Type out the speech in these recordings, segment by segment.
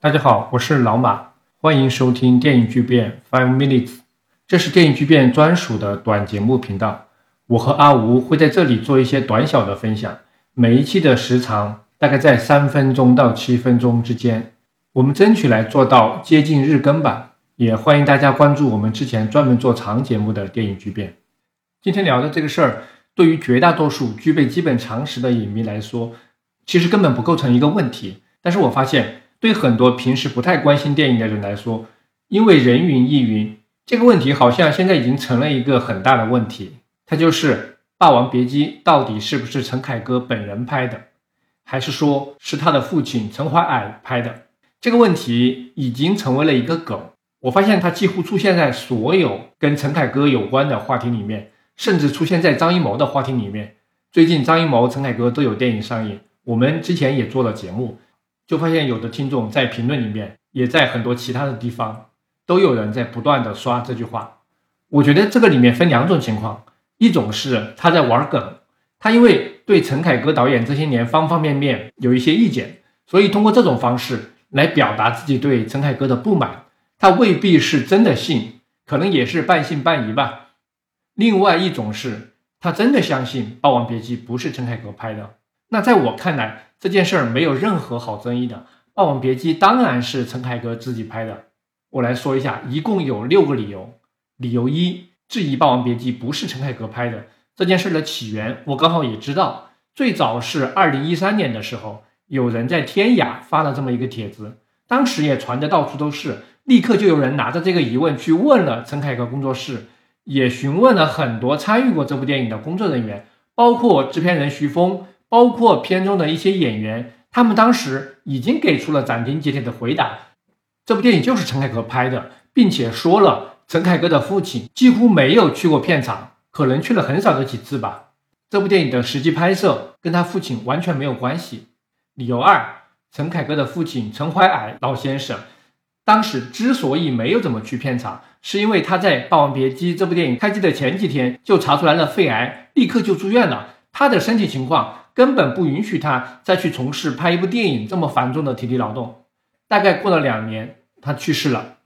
大家好，我是老马，欢迎收听电影巨变 Five Minutes，这是电影巨变专属的短节目频道。我和阿吴会在这里做一些短小的分享，每一期的时长大概在三分钟到七分钟之间，我们争取来做到接近日更吧。也欢迎大家关注我们之前专门做长节目的电影巨变。今天聊的这个事儿，对于绝大多数具备基本常识的影迷来说，其实根本不构成一个问题。但是我发现。对很多平时不太关心电影的人来说，因为人云亦云，这个问题好像现在已经成了一个很大的问题。它就是《霸王别姬》到底是不是陈凯歌本人拍的，还是说是他的父亲陈怀矮拍的？这个问题已经成为了一个梗。我发现它几乎出现在所有跟陈凯歌有关的话题里面，甚至出现在张艺谋的话题里面。最近张艺谋、陈凯歌都有电影上映，我们之前也做了节目。就发现有的听众在评论里面，也在很多其他的地方，都有人在不断的刷这句话。我觉得这个里面分两种情况，一种是他在玩梗，他因为对陈凯歌导演这些年方方面面有一些意见，所以通过这种方式来表达自己对陈凯歌的不满。他未必是真的信，可能也是半信半疑吧。另外一种是他真的相信《霸王别姬》不是陈凯歌拍的。那在我看来，这件事儿没有任何好争议的，《霸王别姬》当然是陈凯歌自己拍的。我来说一下，一共有六个理由。理由一，质疑《霸王别姬》不是陈凯歌拍的这件事的起源，我刚好也知道。最早是二零一三年的时候，有人在天涯发了这么一个帖子，当时也传的到处都是，立刻就有人拿着这个疑问去问了陈凯歌工作室，也询问了很多参与过这部电影的工作人员，包括制片人徐峰。包括片中的一些演员，他们当时已经给出了斩钉截铁的回答：这部电影就是陈凯歌拍的，并且说了陈凯歌的父亲几乎没有去过片场，可能去了很少的几次吧。这部电影的实际拍摄跟他父亲完全没有关系。理由二：陈凯歌的父亲陈怀矮老先生，当时之所以没有怎么去片场，是因为他在《霸王别姬》这部电影开机的前几天就查出来了肺癌，立刻就住院了。他的身体情况。根本不允许他再去从事拍一部电影这么繁重的体力劳动。大概过了两年，他去世了。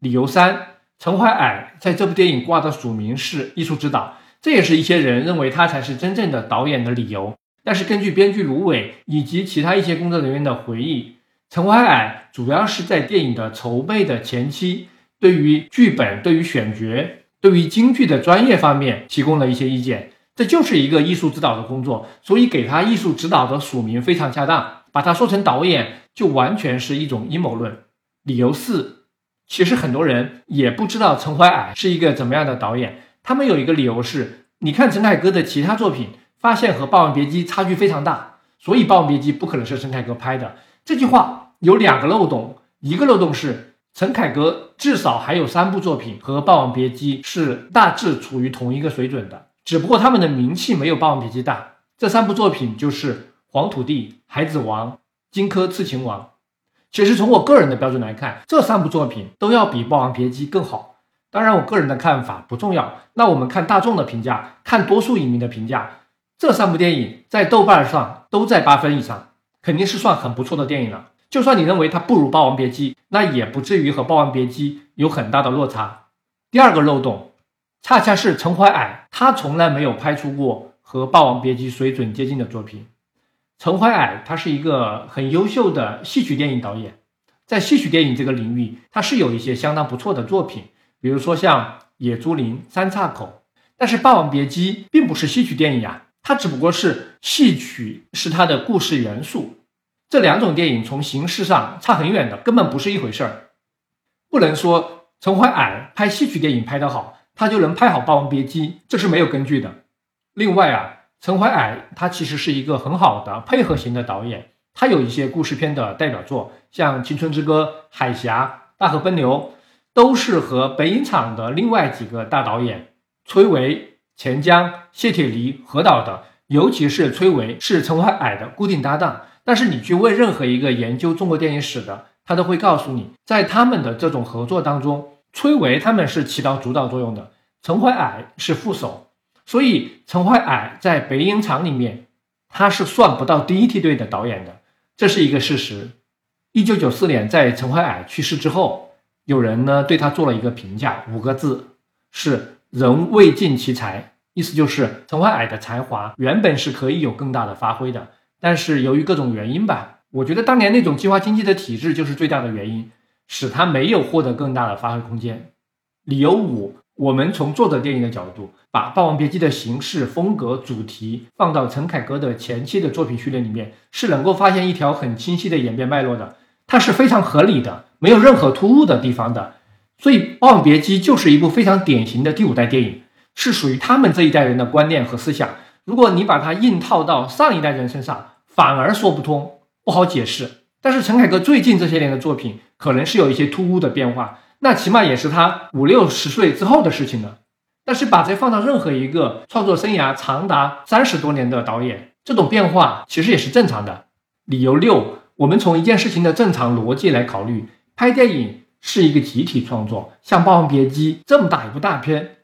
理由三：陈怀矮在这部电影挂的署名是艺术指导，这也是一些人认为他才是真正的导演的理由。但是根据编剧芦苇以及其他一些工作人员的回忆，陈怀矮主要是在电影的筹备的前期，对于剧本、对于选角、对于京剧的专业方面提供了一些意见。这就是一个艺术指导的工作，所以给他艺术指导的署名非常恰当。把他说成导演，就完全是一种阴谋论。理由四，其实很多人也不知道陈怀矮是一个怎么样的导演。他们有一个理由是，你看陈凯歌的其他作品，发现和《霸王别姬》差距非常大，所以《霸王别姬》不可能是陈凯歌拍的。这句话有两个漏洞，一个漏洞是陈凯歌至少还有三部作品和《霸王别姬》是大致处于同一个水准的。只不过他们的名气没有《霸王别姬》大。这三部作品就是《黄土地》《孩子王》《荆轲刺秦王》。其实从我个人的标准来看，这三部作品都要比《霸王别姬》更好。当然，我个人的看法不重要。那我们看大众的评价，看多数影迷的评价，这三部电影在豆瓣上都在八分以上，肯定是算很不错的电影了。就算你认为它不如《霸王别姬》，那也不至于和《霸王别姬》有很大的落差。第二个漏洞。恰恰是陈怀矮，他从来没有拍出过和《霸王别姬》水准接近的作品。陈怀矮他是一个很优秀的戏曲电影导演，在戏曲电影这个领域，他是有一些相当不错的作品，比如说像《野猪林》《三岔口》。但是《霸王别姬》并不是戏曲电影呀，它只不过是戏曲是它的故事元素，这两种电影从形式上差很远的，根本不是一回事儿。不能说陈怀矮拍戏曲电影拍得好。他就能拍好《霸王别姬》，这是没有根据的。另外啊，陈怀矮他其实是一个很好的配合型的导演，他有一些故事片的代表作，像《青春之歌》《海峡》《大河奔流》，都是和北影厂的另外几个大导演崔维、钱江、谢铁骊合导的。尤其是崔维是陈怀矮的固定搭档。但是你去问任何一个研究中国电影史的，他都会告诉你，在他们的这种合作当中。崔维他们是起到主导作用的，陈怀矮是副手，所以陈怀矮在北影厂里面他是算不到第一梯队的导演的，这是一个事实。一九九四年，在陈怀矮去世之后，有人呢对他做了一个评价，五个字是“人未尽其才”，意思就是陈怀矮的才华原本是可以有更大的发挥的，但是由于各种原因吧，我觉得当年那种计划经济的体制就是最大的原因，使他没有获得更大的发挥空间。理由五。我们从作者电影的角度，把《霸王别姬》的形式、风格、主题放到陈凯歌的前期的作品序列里面，是能够发现一条很清晰的演变脉络的，它是非常合理的，没有任何突兀的地方的。所以，《霸王别姬》就是一部非常典型的第五代电影，是属于他们这一代人的观念和思想。如果你把它硬套到上一代人身上，反而说不通，不好解释。但是，陈凯歌最近这些年的作品，可能是有一些突兀的变化。那起码也是他五六十岁之后的事情了。但是把这放到任何一个创作生涯长达三十多年的导演，这种变化其实也是正常的。理由六，我们从一件事情的正常逻辑来考虑，拍电影是一个集体创作，像《霸王别姬》这么大一部大片，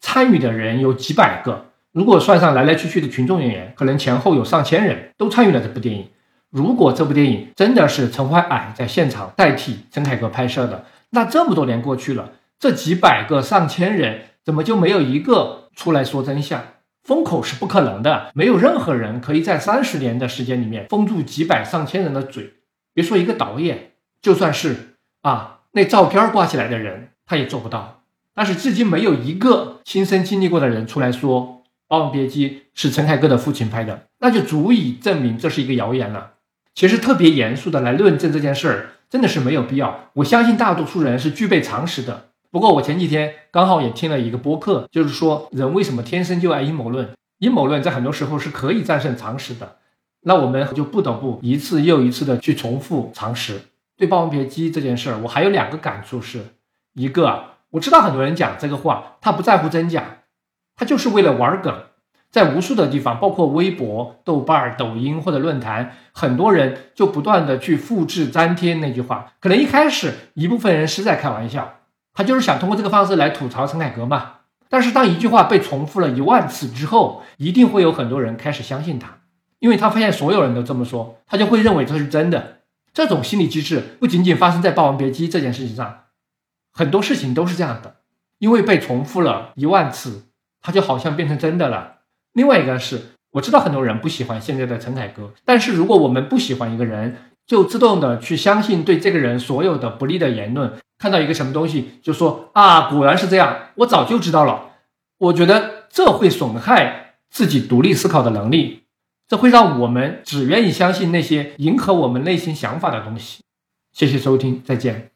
参与的人有几百个，如果算上来来去去的群众演员，可能前后有上千人都参与了这部电影。如果这部电影真的是陈怀矮在现场代替陈凯歌拍摄的，那这么多年过去了，这几百个、上千人怎么就没有一个出来说真相？封口是不可能的，没有任何人可以在三十年的时间里面封住几百上千人的嘴。别说一个导演，就算是啊那照片挂起来的人，他也做不到。但是至今没有一个亲身经历过的人出来说《霸王别姬》是陈凯歌的父亲拍的，那就足以证明这是一个谣言了。其实特别严肃的来论证这件事儿。真的是没有必要。我相信大多数人是具备常识的。不过我前几天刚好也听了一个播客，就是说人为什么天生就爱阴谋论？阴谋论在很多时候是可以战胜常识的。那我们就不得不一次又一次的去重复常识。对《霸王别姬》这件事儿，我还有两个感触，是一个我知道很多人讲这个话，他不在乎真假，他就是为了玩梗。在无数的地方，包括微博、豆瓣、抖音或者论坛，很多人就不断的去复制粘贴那句话。可能一开始一部分人是在开玩笑，他就是想通过这个方式来吐槽陈凯歌嘛。但是当一句话被重复了一万次之后，一定会有很多人开始相信他，因为他发现所有人都这么说，他就会认为这是真的。这种心理机制不仅仅发生在《霸王别姬》这件事情上，很多事情都是这样的，因为被重复了一万次，它就好像变成真的了。另外一个是，我知道很多人不喜欢现在的陈凯歌，但是如果我们不喜欢一个人，就自动的去相信对这个人所有的不利的言论，看到一个什么东西就说啊，果然是这样，我早就知道了。我觉得这会损害自己独立思考的能力，这会让我们只愿意相信那些迎合我们内心想法的东西。谢谢收听，再见。